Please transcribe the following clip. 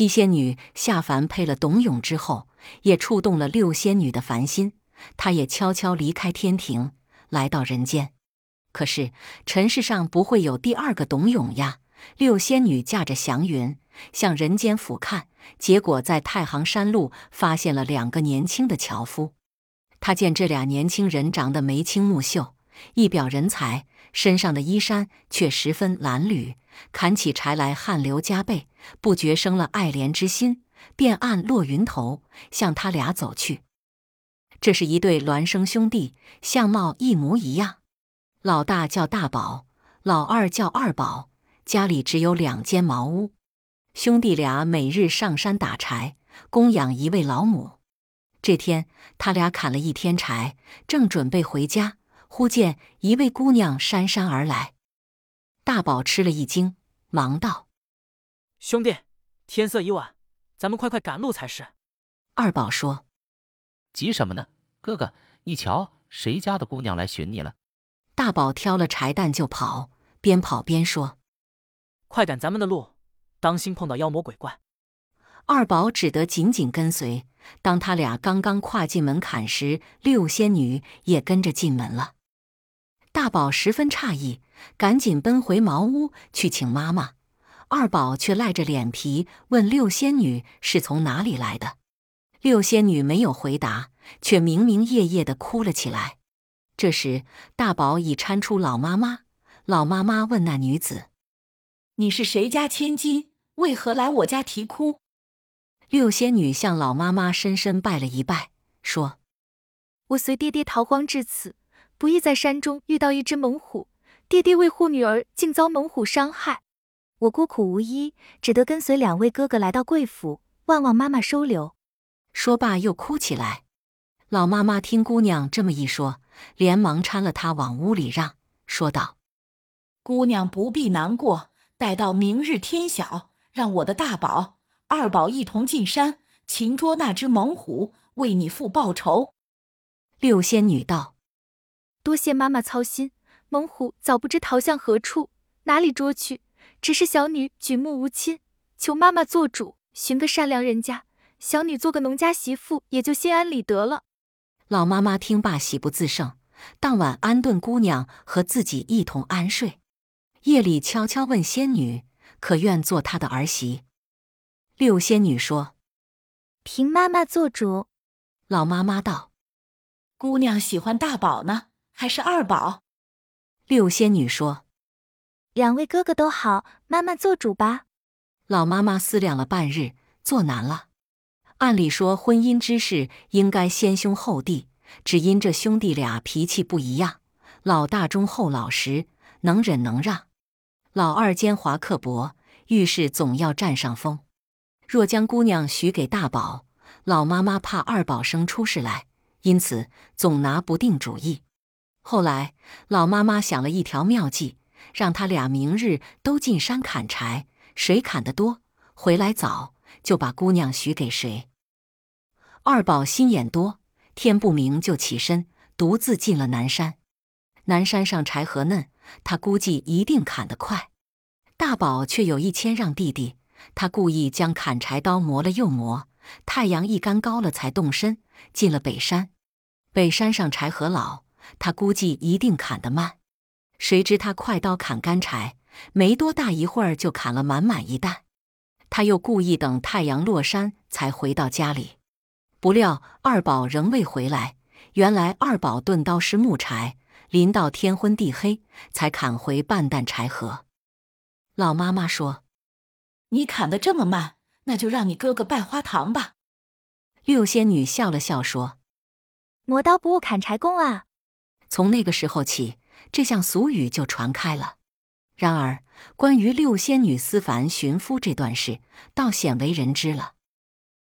七仙女下凡配了董永之后，也触动了六仙女的凡心，她也悄悄离开天庭，来到人间。可是尘世上不会有第二个董永呀！六仙女驾着祥云向人间俯瞰，结果在太行山路发现了两个年轻的樵夫。他见这俩年轻人长得眉清目秀，一表人才，身上的衣衫却十分褴褛，砍起柴来汗流浃背，不觉生了爱怜之心，便按落云头向他俩走去。这是一对孪生兄弟，相貌一模一样。老大叫大宝，老二叫二宝，家里只有两间茅屋。兄弟俩每日上山打柴，供养一位老母。这天，他俩砍了一天柴，正准备回家，忽见一位姑娘姗姗而来。大宝吃了一惊，忙道：“兄弟，天色已晚，咱们快快赶路才是。”二宝说：“急什么呢？哥哥，你瞧，谁家的姑娘来寻你了？”大宝挑了柴担就跑，边跑边说：“快赶咱们的路，当心碰到妖魔鬼怪。”二宝只得紧紧跟随。当他俩刚刚跨进门槛时，六仙女也跟着进门了。大宝十分诧异，赶紧奔回茅屋去请妈妈。二宝却赖着脸皮问六仙女是从哪里来的。六仙女没有回答，却明明夜夜的哭了起来。这时，大宝已搀出老妈妈。老妈妈问那女子：“你是谁家千金？为何来我家啼哭？”六仙女向老妈妈深深拜了一拜，说：“我随爹爹逃荒至此，不易在山中遇到一只猛虎，爹爹为护女儿，竟遭猛虎伤害，我孤苦无依，只得跟随两位哥哥来到贵府，万望妈妈收留。”说罢又哭起来。老妈妈听姑娘这么一说，连忙搀了她往屋里让，说道：“姑娘不必难过，待到明日天晓，让我的大宝。”二宝一同进山擒捉那只猛虎，为你父报仇。六仙女道：“多谢妈妈操心，猛虎早不知逃向何处，哪里捉去？只是小女举目无亲，求妈妈做主，寻个善良人家，小女做个农家媳妇，也就心安理得了。”老妈妈听罢，喜不自胜，当晚安顿姑娘和自己一同安睡。夜里悄悄问仙女：“可愿做她的儿媳？”六仙女说：“凭妈妈做主。”老妈妈道：“姑娘喜欢大宝呢，还是二宝？”六仙女说：“两位哥哥都好，妈妈做主吧。”老妈妈思量了半日，做难了。按理说，婚姻之事应该先兄后弟，只因这兄弟俩脾气不一样，老大忠厚老实，能忍能让；老二奸猾刻薄，遇事总要占上风。若将姑娘许给大宝，老妈妈怕二宝生出事来，因此总拿不定主意。后来，老妈妈想了一条妙计，让他俩明日都进山砍柴，谁砍得多，回来早，就把姑娘许给谁。二宝心眼多，天不明就起身，独自进了南山。南山上柴禾嫩，他估计一定砍得快。大宝却有一谦让弟弟。他故意将砍柴刀磨了又磨，太阳一干高了才动身，进了北山。北山上柴禾老，他估计一定砍得慢。谁知他快刀砍干柴，没多大一会儿就砍了满满一担。他又故意等太阳落山才回到家里，不料二宝仍未回来。原来二宝钝刀是木柴，临到天昏地黑才砍回半担柴禾。老妈妈说。你砍得这么慢，那就让你哥哥拜花堂吧。六仙女笑了笑说：“磨刀不误砍柴工啊。”从那个时候起，这项俗语就传开了。然而，关于六仙女思凡寻夫这段事，倒鲜为人知了。